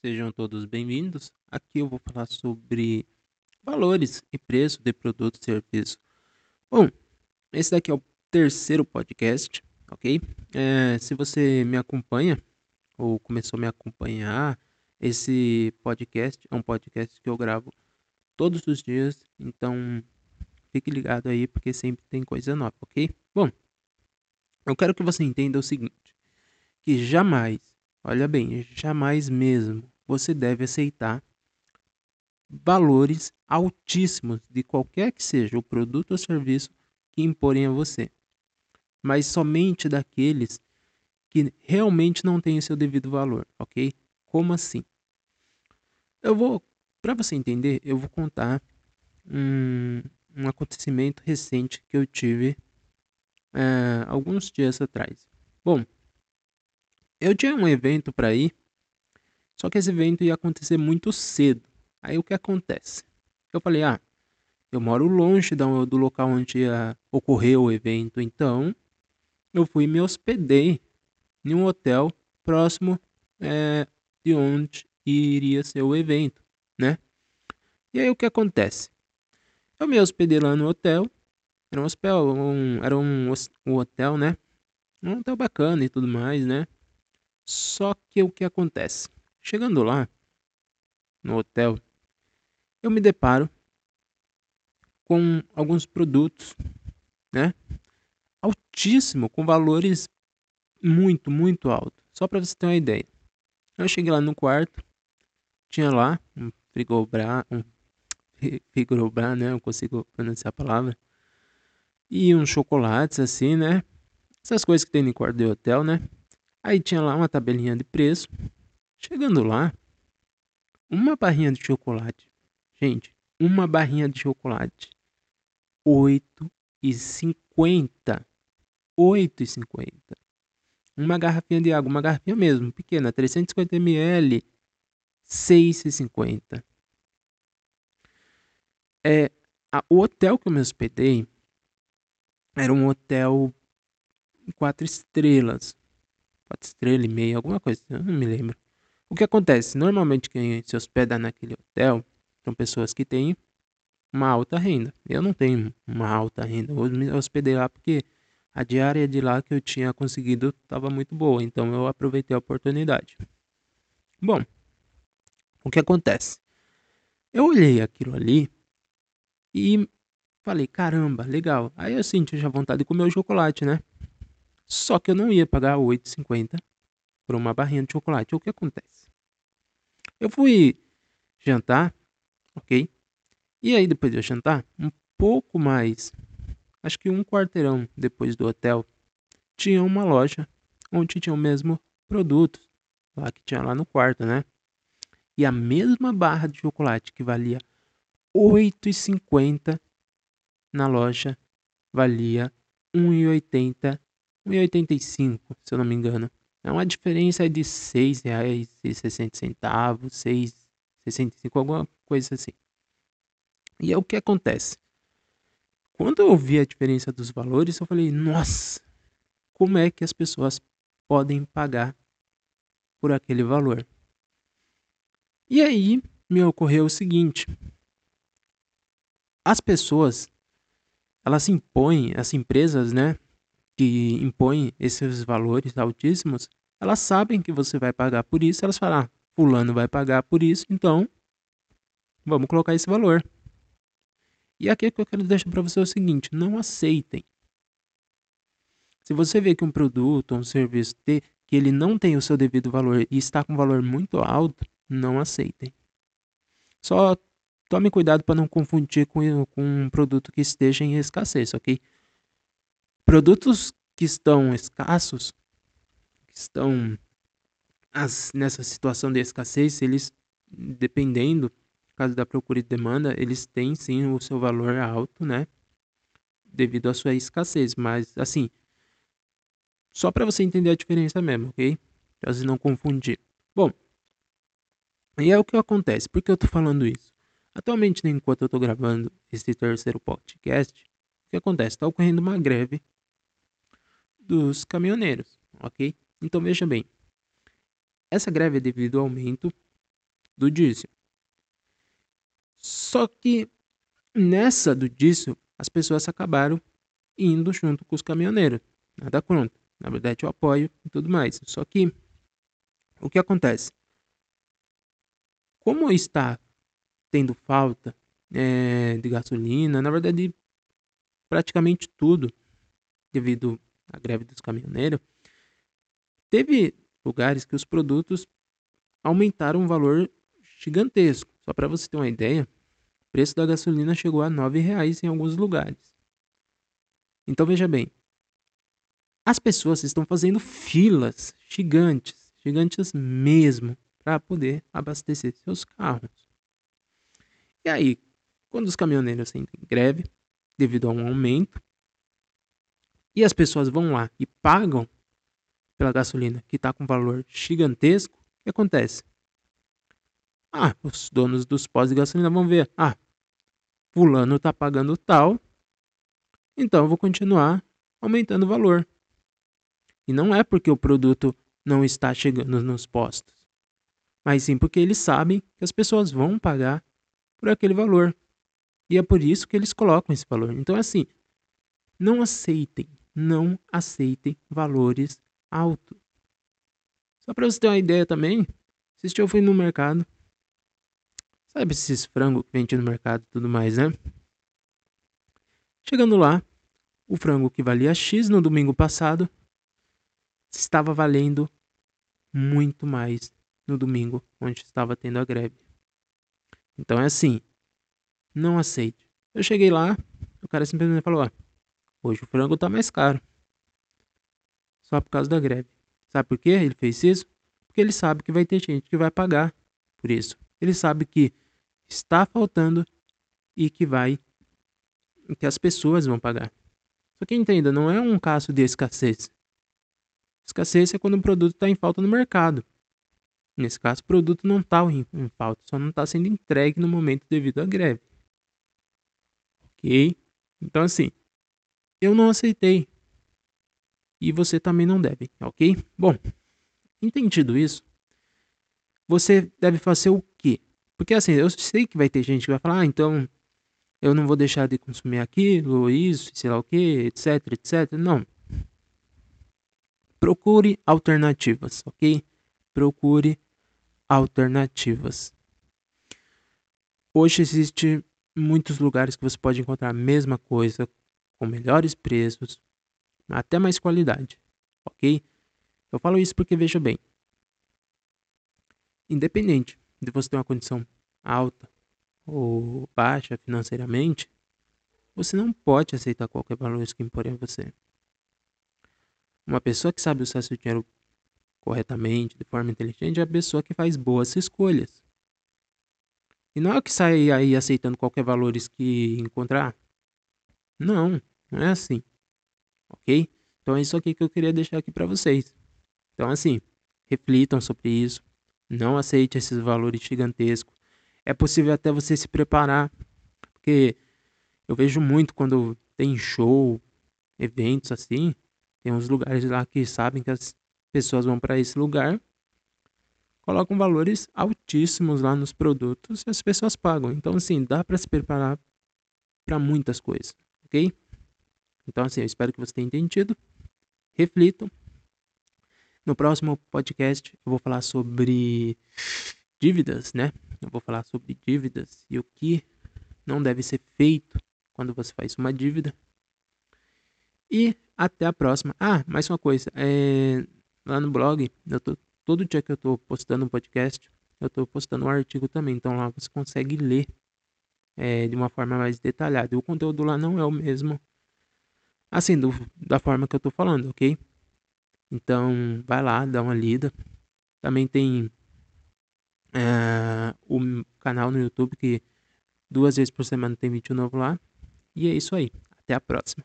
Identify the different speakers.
Speaker 1: Sejam todos bem-vindos. Aqui eu vou falar sobre valores e preço de produto e serviço. Bom, esse daqui é o terceiro podcast, ok? É, se você me acompanha ou começou a me acompanhar, esse podcast é um podcast que eu gravo todos os dias, então fique ligado aí porque sempre tem coisa nova, ok? Bom, eu quero que você entenda o seguinte, que jamais, olha bem, jamais mesmo você deve aceitar valores altíssimos de qualquer que seja o produto ou serviço que imporem a você, mas somente daqueles que realmente não têm o seu devido valor, ok? Como assim? Eu vou, para você entender, eu vou contar um, um acontecimento recente que eu tive é, alguns dias atrás. Bom, eu tinha um evento para ir, só que esse evento ia acontecer muito cedo. Aí o que acontece? Eu falei, ah, eu moro longe do, local onde ia ocorrer o evento, então eu fui me hospedei em um hotel próximo é, de onde iria ser o evento, né? E aí o que acontece? Eu me hospedei lá no hotel, era um hotel, um, era um, um hotel, né? Um hotel bacana e tudo mais, né? Só que o que acontece? Chegando lá, no hotel, eu me deparo com alguns produtos, né? Altíssimo, com valores muito, muito altos. Só para você ter uma ideia. Eu cheguei lá no quarto, tinha lá um frigobar, um frigobar, né? Eu consigo pronunciar a palavra e uns chocolates assim, né? Essas coisas que tem no quarto de hotel, né? Aí tinha lá uma tabelinha de preço. Chegando lá, uma barrinha de chocolate. Gente, uma barrinha de chocolate. R$ 8,50. 8,50. Uma garrafinha de água, uma garrafinha mesmo, pequena, 350 ml, 6,50. É, a, o hotel que eu me hospedei era um hotel quatro estrelas. Quatro estrelas e meia, alguma coisa, eu não me lembro. O que acontece? Normalmente quem se hospeda naquele hotel são pessoas que têm uma alta renda. Eu não tenho uma alta renda. Eu me hospedei lá porque a diária de lá que eu tinha conseguido estava muito boa. Então eu aproveitei a oportunidade. Bom, o que acontece? Eu olhei aquilo ali e Falei, caramba, legal. Aí eu senti já vontade de comer o chocolate, né? Só que eu não ia pagar 8,50 por uma barrinha de chocolate. O que acontece? Eu fui jantar, ok? E aí depois de eu jantar, um pouco mais, acho que um quarteirão depois do hotel, tinha uma loja onde tinha o mesmo produto, lá que tinha lá no quarto, né? E a mesma barra de chocolate que valia 8,50 na loja valia 1,80, 1,85, se eu não me engano. É uma diferença de R$ 6,60, 6,65, alguma coisa assim. E é o que acontece. Quando eu vi a diferença dos valores, eu falei, nossa, como é que as pessoas podem pagar por aquele valor? E aí me ocorreu o seguinte: as pessoas elas impõem, as empresas, né, que impõem esses valores altíssimos, elas sabem que você vai pagar por isso, elas falam, ah, fulano vai pagar por isso, então vamos colocar esse valor. E aqui é que eu quero deixar para você é o seguinte, não aceitem. Se você vê que um produto ou um serviço te, que ele não tem o seu devido valor e está com um valor muito alto, não aceitem. Só Tome cuidado para não confundir com, com um produto que esteja em escassez, ok? Produtos que estão escassos, que estão as, nessa situação de escassez, eles, dependendo, caso da procura e demanda, eles têm sim o seu valor alto, né? Devido à sua escassez, mas assim, só para você entender a diferença mesmo, ok? Para você não confundir. Bom, e é o que acontece. Por que eu estou falando isso? Atualmente, enquanto eu estou gravando esse terceiro podcast, o que acontece? Está ocorrendo uma greve dos caminhoneiros, ok? Então veja bem, essa greve é devido ao aumento do diesel. Só que nessa do diesel, as pessoas acabaram indo junto com os caminhoneiros. Nada contra. Na verdade, eu apoio e tudo mais. Só que o que acontece? Como está tendo falta é, de gasolina, na verdade, praticamente tudo, devido à greve dos caminhoneiros, teve lugares que os produtos aumentaram um valor gigantesco. Só para você ter uma ideia, o preço da gasolina chegou a R$ reais em alguns lugares. Então veja bem, as pessoas estão fazendo filas gigantes, gigantes mesmo, para poder abastecer seus carros. E aí, quando os caminhoneiros entram em greve, devido a um aumento, e as pessoas vão lá e pagam pela gasolina que está com valor gigantesco, o que acontece? Ah, os donos dos postos de gasolina vão ver, ah, fulano está pagando tal, então eu vou continuar aumentando o valor. E não é porque o produto não está chegando nos postos, mas sim porque eles sabem que as pessoas vão pagar por aquele valor. E é por isso que eles colocam esse valor. Então, assim, não aceitem, não aceitem valores altos. Só para você ter uma ideia também, se eu fui no mercado, sabe esses frangos que vende no mercado e tudo mais, né? Chegando lá, o frango que valia X no domingo passado estava valendo muito mais no domingo, onde estava tendo a greve. Então é assim, não aceite. Eu cheguei lá, o cara simplesmente falou: ó, hoje o frango tá mais caro. Só por causa da greve. Sabe por que ele fez isso? Porque ele sabe que vai ter gente que vai pagar por isso. Ele sabe que está faltando e que vai que as pessoas vão pagar. Só que entenda, não é um caso de escassez. Escassez é quando um produto está em falta no mercado. Nesse caso, o produto não está em, em falta, só não está sendo entregue no momento devido à greve. Ok? Então, assim, eu não aceitei. E você também não deve, ok? Bom, entendido isso, você deve fazer o quê? Porque assim, eu sei que vai ter gente que vai falar, ah, então eu não vou deixar de consumir aquilo, isso, sei lá o que, etc, etc. Não. Procure alternativas, ok? Procure alternativas. Hoje existe muitos lugares que você pode encontrar a mesma coisa com melhores preços, até mais qualidade, ok? Eu falo isso porque veja bem, independente de você ter uma condição alta ou baixa financeiramente, você não pode aceitar qualquer valor que imporem a você. Uma pessoa que sabe usar seu dinheiro corretamente, de forma inteligente, é a pessoa que faz boas escolhas. E não é que sai aí aceitando qualquer valores que encontrar. Não, não é assim. Ok? Então é isso aqui que eu queria deixar aqui para vocês. Então assim, reflitam sobre isso. Não aceite esses valores gigantescos. É possível até você se preparar, porque eu vejo muito quando tem show, eventos assim, tem uns lugares lá que sabem que as pessoas vão para esse lugar colocam valores altíssimos lá nos produtos e as pessoas pagam. Então, assim, dá para se preparar para muitas coisas, ok? Então, assim, eu espero que você tenha entendido. Reflitam. No próximo podcast, eu vou falar sobre dívidas, né? Eu vou falar sobre dívidas e o que não deve ser feito quando você faz uma dívida. E até a próxima. Ah, mais uma coisa. É, lá no blog, eu tô todo dia que eu estou postando um podcast, eu estou postando um artigo também. Então lá você consegue ler é, de uma forma mais detalhada. O conteúdo lá não é o mesmo, assim, do, da forma que eu estou falando, ok? Então vai lá, dá uma lida. Também tem é, o canal no YouTube que duas vezes por semana tem vídeo novo lá. E é isso aí. Até a próxima.